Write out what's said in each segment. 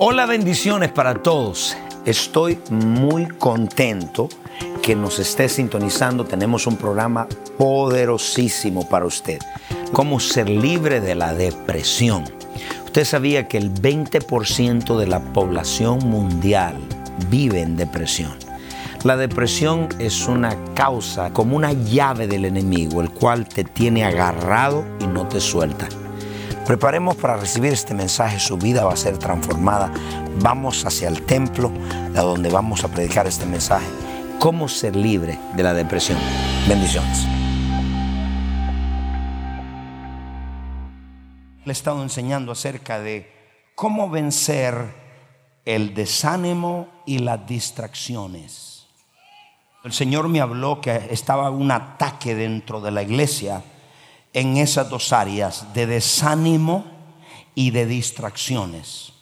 Hola, bendiciones para todos. Estoy muy contento que nos esté sintonizando. Tenemos un programa poderosísimo para usted. Cómo ser libre de la depresión. Usted sabía que el 20% de la población mundial vive en depresión. La depresión es una causa como una llave del enemigo, el cual te tiene agarrado y no te suelta. Preparemos para recibir este mensaje, su vida va a ser transformada. Vamos hacia el templo, a donde vamos a predicar este mensaje. Cómo ser libre de la depresión. Bendiciones. Le he estado enseñando acerca de cómo vencer el desánimo y las distracciones. El Señor me habló que estaba un ataque dentro de la iglesia en esas dos áreas de desánimo y de distracciones.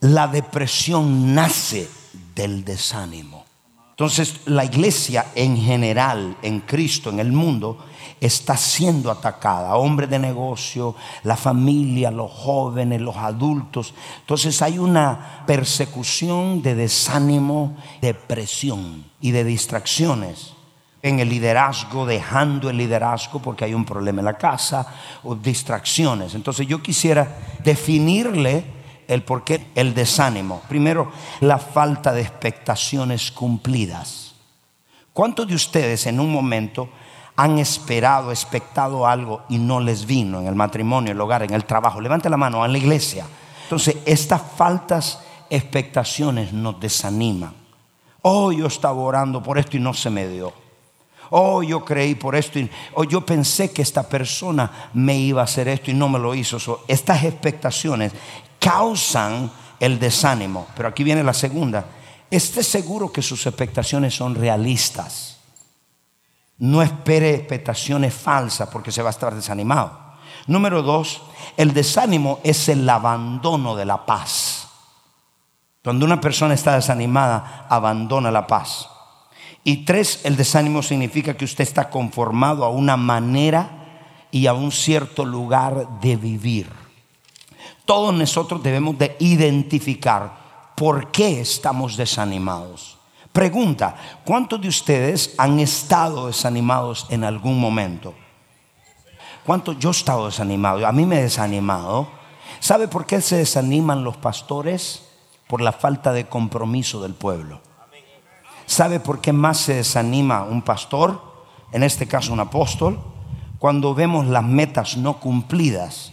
La depresión nace del desánimo. Entonces la iglesia en general, en Cristo, en el mundo, está siendo atacada. Hombres de negocio, la familia, los jóvenes, los adultos. Entonces hay una persecución de desánimo, depresión y de distracciones en el liderazgo, dejando el liderazgo porque hay un problema en la casa o distracciones. Entonces yo quisiera definirle el por qué el desánimo. Primero, la falta de expectaciones cumplidas. ¿Cuántos de ustedes en un momento han esperado, expectado algo y no les vino en el matrimonio, en el hogar, en el trabajo? Levante la mano, en la iglesia. Entonces, estas faltas expectaciones nos desaniman. Oh, yo estaba orando por esto y no se me dio. Oh, yo creí por esto. Y, oh, yo pensé que esta persona me iba a hacer esto y no me lo hizo. estas expectaciones causan el desánimo. Pero aquí viene la segunda. Esté seguro que sus expectaciones son realistas. No espere expectaciones falsas porque se va a estar desanimado. Número dos, el desánimo es el abandono de la paz. Cuando una persona está desanimada, abandona la paz. Y tres, el desánimo significa que usted está conformado a una manera y a un cierto lugar de vivir. Todos nosotros debemos de identificar por qué estamos desanimados. Pregunta, ¿cuántos de ustedes han estado desanimados en algún momento? ¿Cuántos yo he estado desanimado? A mí me he desanimado. ¿Sabe por qué se desaniman los pastores? Por la falta de compromiso del pueblo. ¿Sabe por qué más se desanima un pastor, en este caso un apóstol? Cuando vemos las metas no cumplidas.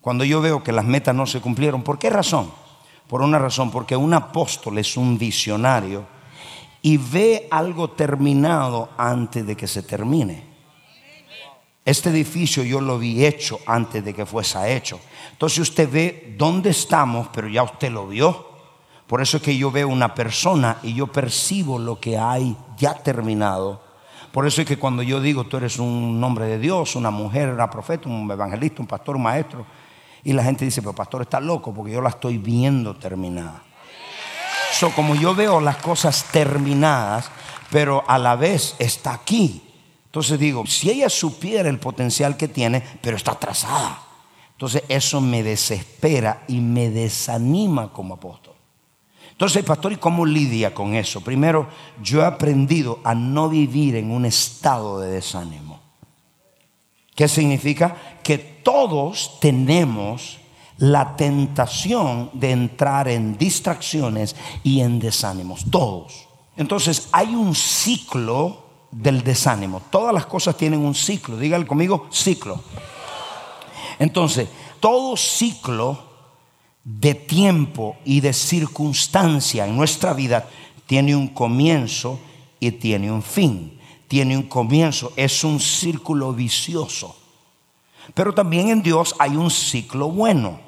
Cuando yo veo que las metas no se cumplieron. ¿Por qué razón? Por una razón, porque un apóstol es un visionario y ve algo terminado antes de que se termine. Este edificio yo lo vi hecho antes de que fuese hecho. Entonces usted ve dónde estamos, pero ya usted lo vio. Por eso es que yo veo una persona y yo percibo lo que hay ya terminado. Por eso es que cuando yo digo, tú eres un hombre de Dios, una mujer, una profeta, un evangelista, un pastor, un maestro, y la gente dice, pero pastor está loco porque yo la estoy viendo terminada. So, como yo veo las cosas terminadas, pero a la vez está aquí. Entonces digo, si ella supiera el potencial que tiene, pero está atrasada. Entonces eso me desespera y me desanima como apóstol. Entonces, pastor, ¿y cómo lidia con eso? Primero, yo he aprendido a no vivir en un estado de desánimo. ¿Qué significa? Que todos tenemos la tentación de entrar en distracciones y en desánimos. Todos. Entonces, hay un ciclo del desánimo. Todas las cosas tienen un ciclo. Dígale conmigo, ciclo. Entonces, todo ciclo de tiempo y de circunstancia en nuestra vida tiene un comienzo y tiene un fin. Tiene un comienzo, es un círculo vicioso. Pero también en Dios hay un ciclo bueno.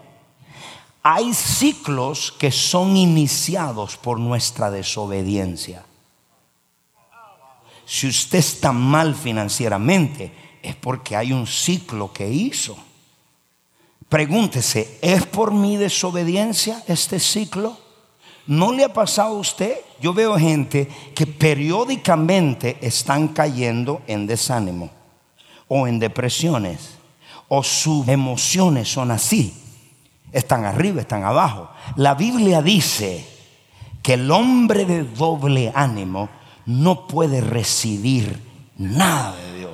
Hay ciclos que son iniciados por nuestra desobediencia. Si usted está mal financieramente, es porque hay un ciclo que hizo. Pregúntese, ¿es por mi desobediencia este ciclo? ¿No le ha pasado a usted? Yo veo gente que periódicamente están cayendo en desánimo o en depresiones o sus emociones son así. Están arriba, están abajo. La Biblia dice que el hombre de doble ánimo no puede recibir nada de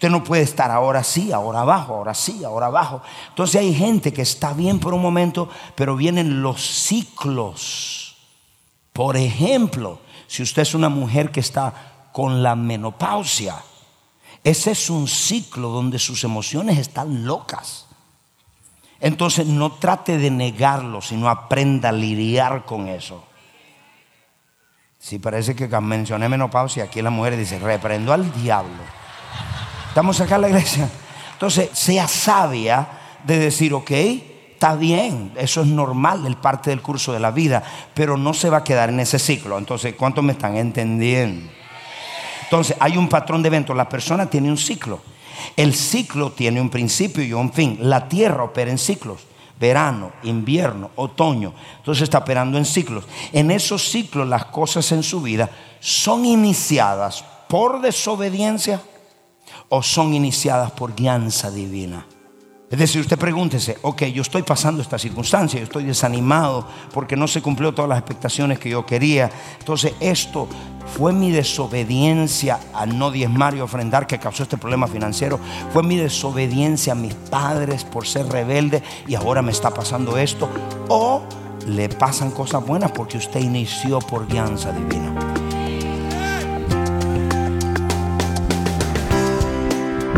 Usted no puede estar ahora sí, ahora abajo, ahora sí, ahora abajo. Entonces hay gente que está bien por un momento, pero vienen los ciclos. Por ejemplo, si usted es una mujer que está con la menopausia, ese es un ciclo donde sus emociones están locas. Entonces no trate de negarlo, sino aprenda a lidiar con eso. Si parece que mencioné menopausia, aquí la mujer dice, reprendo al diablo. Estamos acá en la iglesia. Entonces, sea sabia de decir, ok, está bien, eso es normal, es parte del curso de la vida, pero no se va a quedar en ese ciclo. Entonces, ¿cuántos me están entendiendo? Entonces, hay un patrón de eventos. La persona tiene un ciclo. El ciclo tiene un principio y un fin. La tierra opera en ciclos. Verano, invierno, otoño. Entonces está operando en ciclos. En esos ciclos las cosas en su vida son iniciadas por desobediencia o son iniciadas por guianza divina. Es decir, usted pregúntese, ok, yo estoy pasando esta circunstancia, yo estoy desanimado porque no se cumplió todas las expectaciones que yo quería. Entonces, esto fue mi desobediencia a no diezmar y ofrendar que causó este problema financiero. Fue mi desobediencia a mis padres por ser rebelde y ahora me está pasando esto. O le pasan cosas buenas porque usted inició por guianza divina.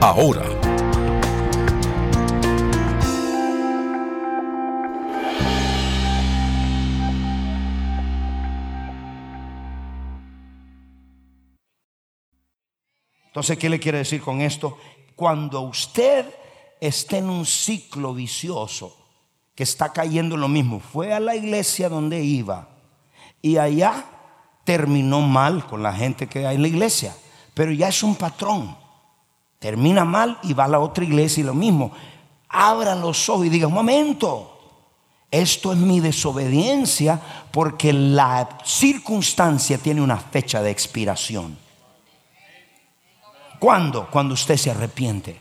ahora. Entonces, ¿qué le quiere decir con esto? Cuando usted esté en un ciclo vicioso, que está cayendo en lo mismo, fue a la iglesia donde iba y allá terminó mal con la gente que hay en la iglesia, pero ya es un patrón. Termina mal y va a la otra iglesia y lo mismo. Abra los ojos y diga, un momento, esto es mi desobediencia porque la circunstancia tiene una fecha de expiración. ¿Cuándo? Cuando usted se arrepiente.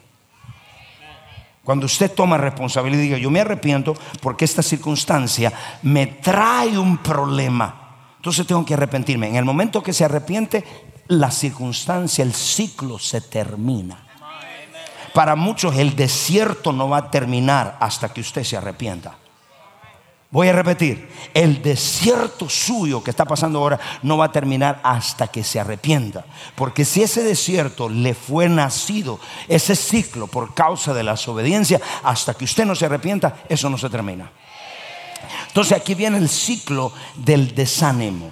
Cuando usted toma responsabilidad y diga, yo me arrepiento porque esta circunstancia me trae un problema. Entonces tengo que arrepentirme. En el momento que se arrepiente, la circunstancia, el ciclo se termina. Para muchos el desierto no va a terminar hasta que usted se arrepienta. Voy a repetir, el desierto suyo que está pasando ahora no va a terminar hasta que se arrepienta. Porque si ese desierto le fue nacido, ese ciclo por causa de la desobediencia, hasta que usted no se arrepienta, eso no se termina. Entonces aquí viene el ciclo del desánimo.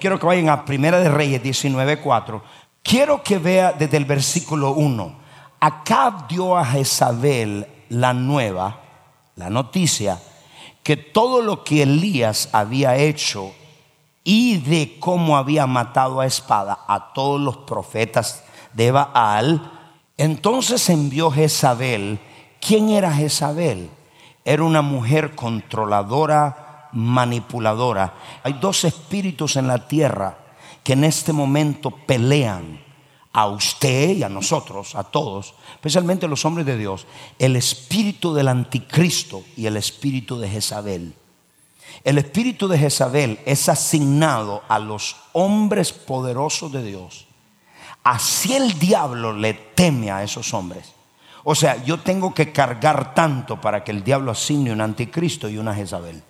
Quiero que vayan a Primera de Reyes 19.4. Quiero que vea desde el versículo 1. Acab dio a Jezabel la nueva, la noticia, que todo lo que Elías había hecho y de cómo había matado a espada a todos los profetas de Baal, entonces envió Jezabel. ¿Quién era Jezabel? Era una mujer controladora, manipuladora. Hay dos espíritus en la tierra que en este momento pelean a usted y a nosotros, a todos, especialmente a los hombres de Dios, el espíritu del anticristo y el espíritu de Jezabel. El espíritu de Jezabel es asignado a los hombres poderosos de Dios. Así el diablo le teme a esos hombres. O sea, yo tengo que cargar tanto para que el diablo asigne un anticristo y una Jezabel.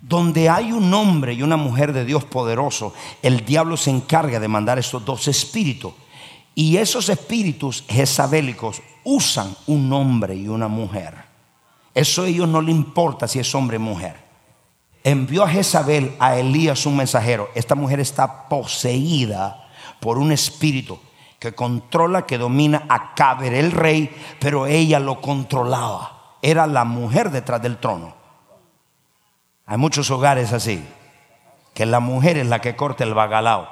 Donde hay un hombre y una mujer de Dios poderoso, el diablo se encarga de mandar estos dos espíritus. Y esos espíritus jezabélicos usan un hombre y una mujer. Eso a ellos no le importa si es hombre o mujer envió a Jezabel a Elías un mensajero. Esta mujer está poseída por un espíritu que controla, que domina a Caber el rey, pero ella lo controlaba. Era la mujer detrás del trono. Hay muchos hogares así, que la mujer es la que corta el bagalao.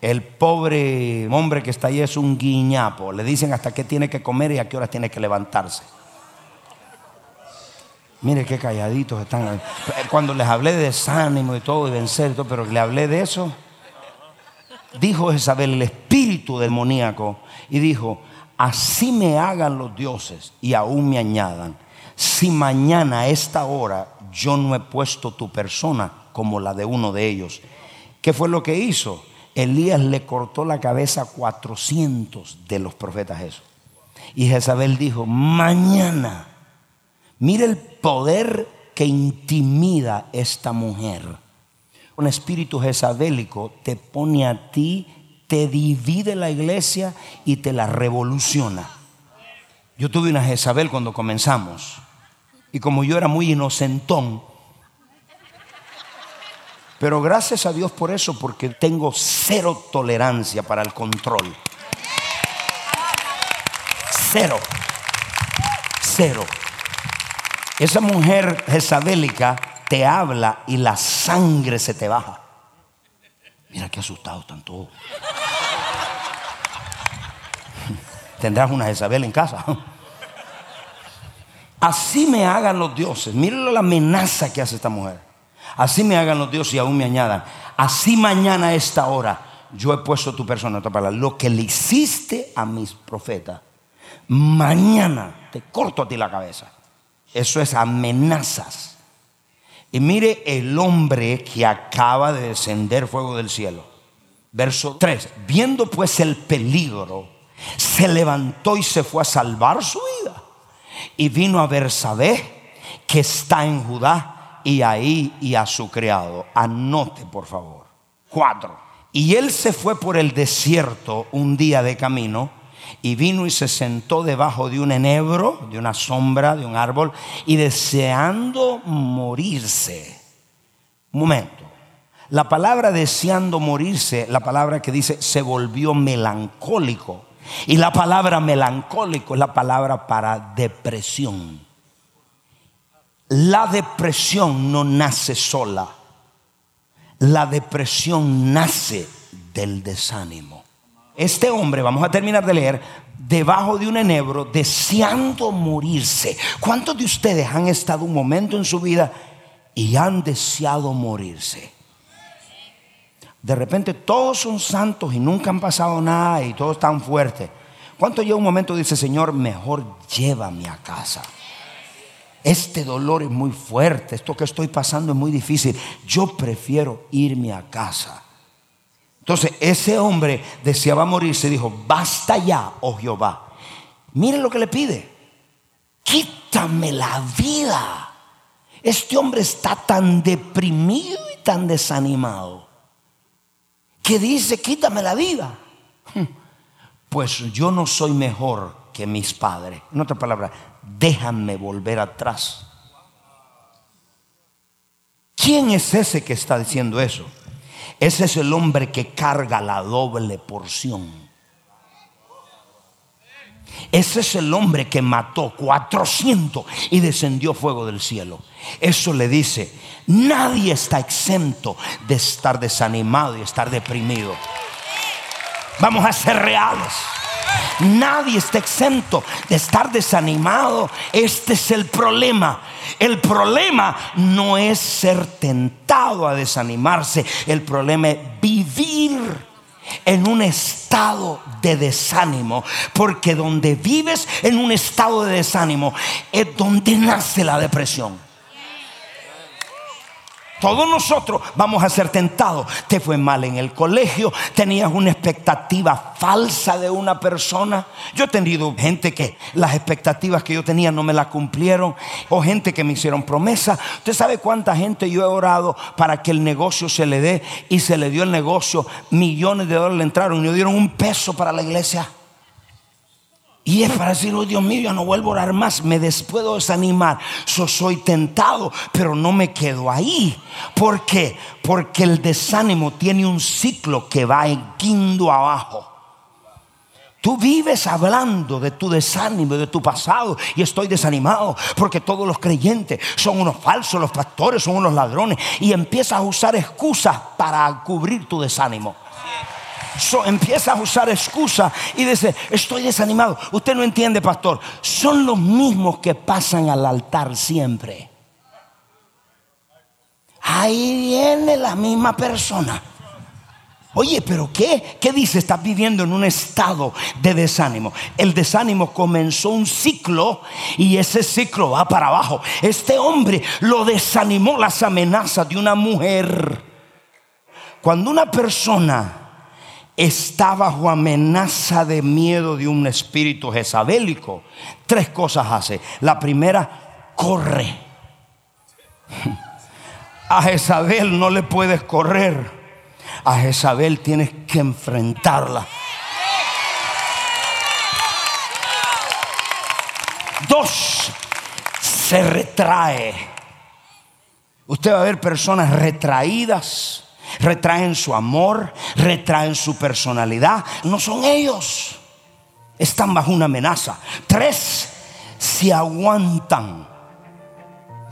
El pobre hombre que está ahí es un guiñapo. Le dicen hasta qué tiene que comer y a qué hora tiene que levantarse. Mire qué calladitos están. Cuando les hablé de desánimo y todo, y vencer todo, pero le hablé de eso, dijo Isabel el espíritu demoníaco, y dijo, así me hagan los dioses y aún me añadan, si mañana a esta hora yo no he puesto tu persona como la de uno de ellos. ¿Qué fue lo que hizo? Elías le cortó la cabeza a 400 de los profetas eso. Y Jezabel dijo, mañana Mire el poder que intimida esta mujer. Un espíritu jezabélico te pone a ti, te divide la iglesia y te la revoluciona. Yo tuve una Jezabel cuando comenzamos. Y como yo era muy inocentón, pero gracias a Dios por eso, porque tengo cero tolerancia para el control. Cero. Cero. Esa mujer jezabélica te habla y la sangre se te baja. Mira qué asustados están todos. Tendrás una Jezabel en casa. Así me hagan los dioses. Miren la amenaza que hace esta mujer. Así me hagan los dioses y aún me añadan. Así mañana a esta hora yo he puesto tu persona, otra palabra, lo que le hiciste a mis profetas. Mañana te corto a ti la cabeza. Eso es amenazas. Y mire el hombre que acaba de descender fuego del cielo. Verso 3. Viendo pues el peligro, se levantó y se fue a salvar su vida. Y vino a ver Sabé, que está en Judá, y ahí y a su criado. Anote, por favor. 4. Y él se fue por el desierto un día de camino y vino y se sentó debajo de un enebro, de una sombra, de un árbol, y deseando morirse. Un momento. La palabra deseando morirse, la palabra que dice se volvió melancólico. Y la palabra melancólico es la palabra para depresión. La depresión no nace sola. La depresión nace del desánimo. Este hombre, vamos a terminar de leer, debajo de un enebro, deseando morirse. ¿Cuántos de ustedes han estado un momento en su vida y han deseado morirse? De repente todos son santos y nunca han pasado nada y todos están fuertes. ¿Cuánto llega un momento dice, Señor, mejor llévame a casa? Este dolor es muy fuerte, esto que estoy pasando es muy difícil. Yo prefiero irme a casa. Entonces ese hombre deseaba morirse dijo, basta ya, oh Jehová. Miren lo que le pide. Quítame la vida. Este hombre está tan deprimido y tan desanimado que dice, quítame la vida. Pues yo no soy mejor que mis padres. En otra palabra, déjame volver atrás. ¿Quién es ese que está diciendo eso? Ese es el hombre que carga la doble porción. Ese es el hombre que mató 400 y descendió fuego del cielo. Eso le dice, nadie está exento de estar desanimado y estar deprimido. Vamos a ser reales. Nadie está exento de estar desanimado. Este es el problema. El problema no es ser tentado a desanimarse. El problema es vivir en un estado de desánimo, porque donde vives en un estado de desánimo es donde nace la depresión. Todos nosotros vamos a ser tentados. Te fue mal en el colegio, tenías una expectativa falsa de una persona. Yo he tenido gente que las expectativas que yo tenía no me las cumplieron, o gente que me hicieron promesas. Usted sabe cuánta gente yo he orado para que el negocio se le dé y se le dio el negocio, millones de dólares le entraron y no dieron un peso para la iglesia. Y es para decir, oh Dios mío, ya no vuelvo a orar más, me puedo desanimar. soy tentado, pero no me quedo ahí. ¿Por qué? Porque el desánimo tiene un ciclo que va guindo abajo. Tú vives hablando de tu desánimo, de tu pasado, y estoy desanimado porque todos los creyentes son unos falsos, los pastores son unos ladrones, y empiezas a usar excusas para cubrir tu desánimo empieza a usar excusas y dice, estoy desanimado. Usted no entiende, pastor. Son los mismos que pasan al altar siempre. Ahí viene la misma persona. Oye, pero ¿qué? ¿Qué dice? Estás viviendo en un estado de desánimo. El desánimo comenzó un ciclo y ese ciclo va para abajo. Este hombre lo desanimó las amenazas de una mujer. Cuando una persona está bajo amenaza de miedo de un espíritu jezabélico, tres cosas hace. La primera, corre. A Jezabel no le puedes correr. A Jezabel tienes que enfrentarla. Dos, se retrae. Usted va a ver personas retraídas retraen su amor, retraen su personalidad. No son ellos. Están bajo una amenaza. Tres, se aguantan.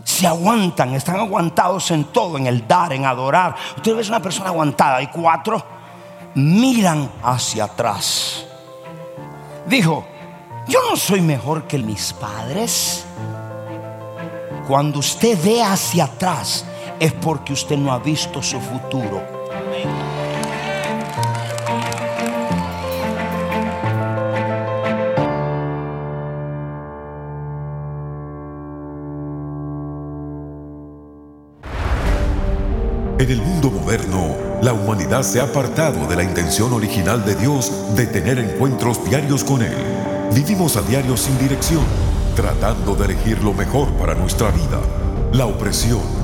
Se aguantan, están aguantados en todo, en el dar, en adorar. Usted ve una persona aguantada. Y cuatro, miran hacia atrás. Dijo, yo no soy mejor que mis padres. Cuando usted ve hacia atrás, es porque usted no ha visto su futuro. En el mundo moderno, la humanidad se ha apartado de la intención original de Dios de tener encuentros diarios con Él. Vivimos a diario sin dirección, tratando de elegir lo mejor para nuestra vida. La opresión,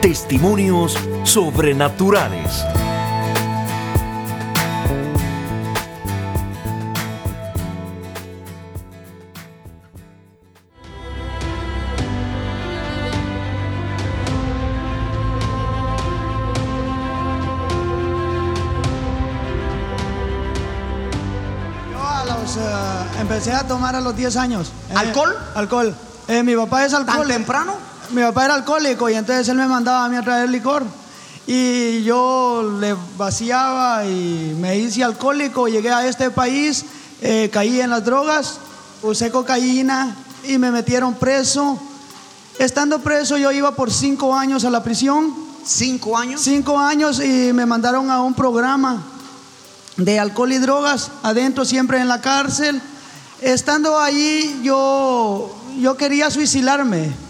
testimonios sobrenaturales. Yo eh, empecé a tomar a los 10 años. Eh, ¿Alcohol? alcohol. Eh, mi papá es alcohólico. ¿Tan temprano? Mi papá era alcohólico y entonces él me mandaba a mí a traer licor. Y yo le vaciaba y me hice alcohólico. Llegué a este país, eh, caí en las drogas, usé cocaína y me metieron preso. Estando preso yo iba por cinco años a la prisión. ¿Cinco años? Cinco años y me mandaron a un programa de alcohol y drogas adentro siempre en la cárcel. Estando allí yo, yo quería suicidarme.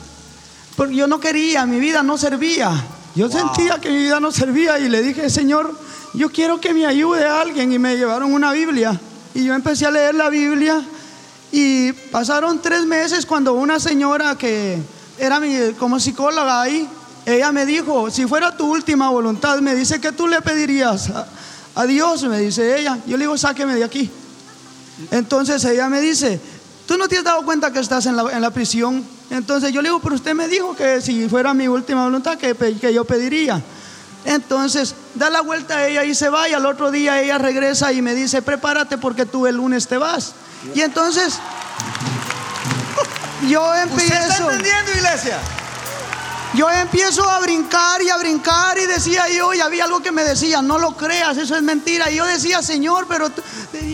Porque yo no quería, mi vida no servía. Yo sentía que mi vida no servía y le dije, Señor, yo quiero que me ayude a alguien y me llevaron una Biblia. Y yo empecé a leer la Biblia y pasaron tres meses cuando una señora que era mi, como psicóloga ahí, ella me dijo, si fuera tu última voluntad, me dice que tú le pedirías a, Dios, me dice ella. Yo le digo, sáqueme de aquí. Entonces ella me dice, tú no te has dado cuenta que estás en la, en la prisión. Entonces yo le digo, pero usted me dijo que si fuera mi última voluntad, que, que yo pediría. Entonces da la vuelta a ella y se va y al otro día ella regresa y me dice, prepárate porque tú el lunes te vas. Y entonces yo empiezo... ¿Usted está entendiendo, iglesia? Yo empiezo a brincar y a brincar y decía yo, y había algo que me decía, no lo creas, eso es mentira. Y yo decía, Señor, pero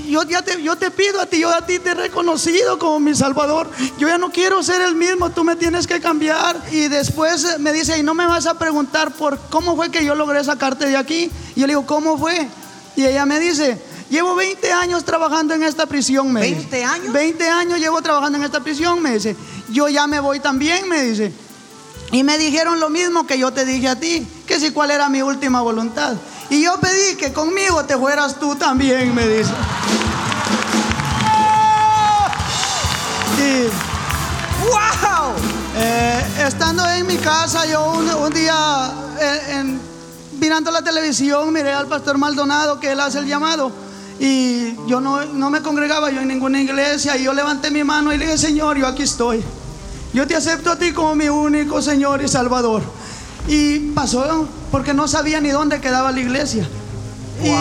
yo, ya te, yo te pido a ti, yo a ti te he reconocido como mi Salvador. Yo ya no quiero ser el mismo, tú me tienes que cambiar. Y después me dice, y no me vas a preguntar por cómo fue que yo logré sacarte de aquí. Y yo le digo, ¿cómo fue? Y ella me dice, Llevo 20 años trabajando en esta prisión, me ¿20 años? 20 años llevo trabajando en esta prisión, me dice. Yo ya me voy también, me dice. Y me dijeron lo mismo que yo te dije a ti, que si cuál era mi última voluntad. Y yo pedí que conmigo te fueras tú también, me dice. Y, ¡Wow! eh, estando en mi casa, yo un, día eh, mirando la televisión miré al pastor Maldonado que él hace el llamado. Y yo no, no me congregaba yo en ninguna iglesia. Y yo levanté mi mano y le dije, Señor, yo aquí estoy. Yo te acepto a ti como mi único Señor y Salvador. Y pasó porque no sabía ni dónde quedaba la iglesia. Y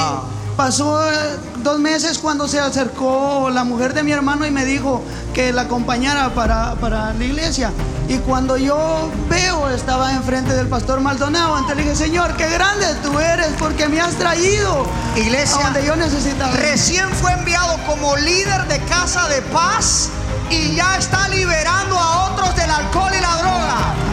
pasó eh, dos meses cuando se acercó la mujer de mi hermano y me dijo que la acompañara para, para la iglesia. Y cuando yo veo, estaba enfrente del pastor Maldonado, antes le dije, Señor, qué grande tú eres porque me has traído iglesia a donde yo necesitaba. Recién fue enviado como líder de casa de paz y ya está liberando a otros del alcohol y la droga.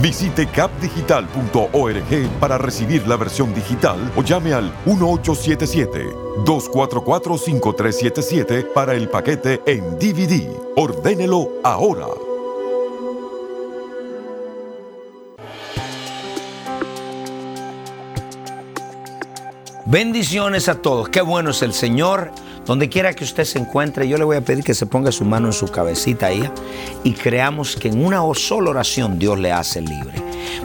Visite capdigital.org para recibir la versión digital o llame al 1877-244-5377 para el paquete en DVD. Ordénelo ahora. Bendiciones a todos. Qué bueno es el Señor. Donde quiera que usted se encuentre, yo le voy a pedir que se ponga su mano en su cabecita ahí y creamos que en una sola oración Dios le hace libre.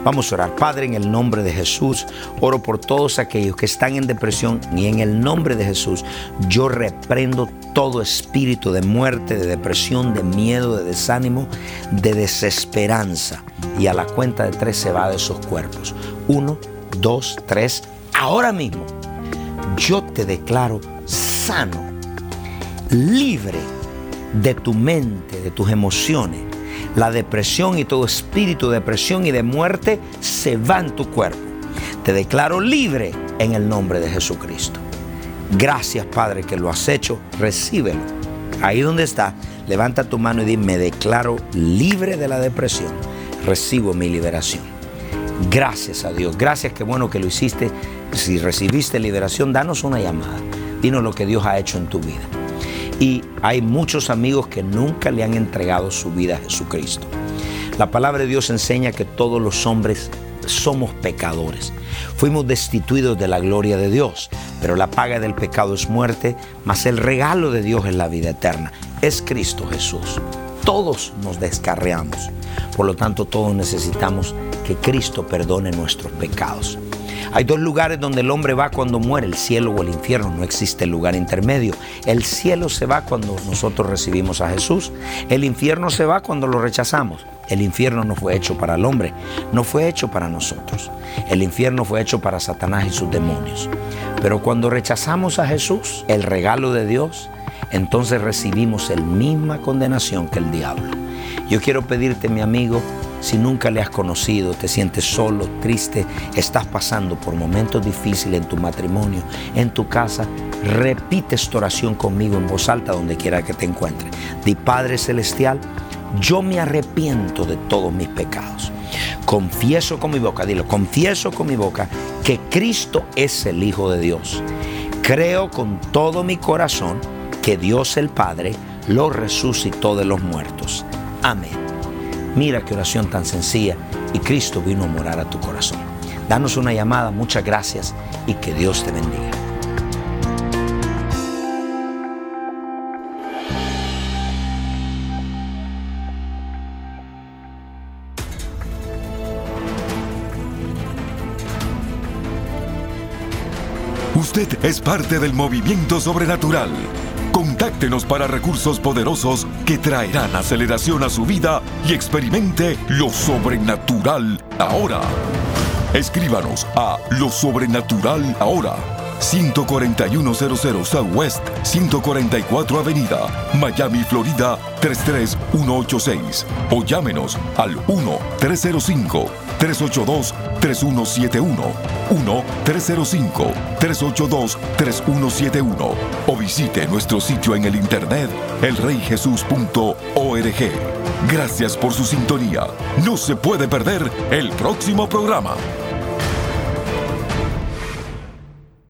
Vamos a orar. Padre, en el nombre de Jesús, oro por todos aquellos que están en depresión y en el nombre de Jesús, yo reprendo todo espíritu de muerte, de depresión, de miedo, de desánimo, de desesperanza. Y a la cuenta de tres se va de esos cuerpos. Uno, dos, tres. Ahora mismo, yo te declaro sano, libre de tu mente, de tus emociones. La depresión y todo espíritu de depresión y de muerte se va en tu cuerpo. Te declaro libre en el nombre de Jesucristo. Gracias Padre que lo has hecho, recíbelo. Ahí donde está, levanta tu mano y dime, me declaro libre de la depresión, recibo mi liberación. Gracias a Dios. Gracias, qué bueno que lo hiciste. Si recibiste liberación, danos una llamada. Dinos lo que Dios ha hecho en tu vida. Y hay muchos amigos que nunca le han entregado su vida a Jesucristo. La palabra de Dios enseña que todos los hombres somos pecadores. Fuimos destituidos de la gloria de Dios, pero la paga del pecado es muerte, mas el regalo de Dios es la vida eterna. Es Cristo Jesús. Todos nos descarreamos. Por lo tanto, todos necesitamos que Cristo perdone nuestros pecados. Hay dos lugares donde el hombre va cuando muere, el cielo o el infierno. No existe lugar intermedio. El cielo se va cuando nosotros recibimos a Jesús. El infierno se va cuando lo rechazamos. El infierno no fue hecho para el hombre, no fue hecho para nosotros. El infierno fue hecho para Satanás y sus demonios. Pero cuando rechazamos a Jesús, el regalo de Dios, entonces recibimos la misma condenación que el diablo. Yo quiero pedirte, mi amigo, si nunca le has conocido, te sientes solo, triste, estás pasando por momentos difíciles en tu matrimonio, en tu casa, repite esta oración conmigo en voz alta donde quiera que te encuentres. Di Padre Celestial, yo me arrepiento de todos mis pecados. Confieso con mi boca, dilo, confieso con mi boca que Cristo es el Hijo de Dios. Creo con todo mi corazón que Dios el Padre lo resucitó de los muertos. Amén. Mira qué oración tan sencilla y Cristo vino a morar a tu corazón. Danos una llamada, muchas gracias y que Dios te bendiga. Usted es parte del movimiento sobrenatural. Contáctenos para recursos poderosos que traerán aceleración a su vida y experimente lo sobrenatural ahora. Escríbanos a lo sobrenatural ahora. 14100 Southwest 144 Avenida, Miami, Florida 33186 o llámenos al 1 305 382-3171, 1-305-382-3171 o visite nuestro sitio en el internet elreyjesus.org. Gracias por su sintonía. No se puede perder el próximo programa.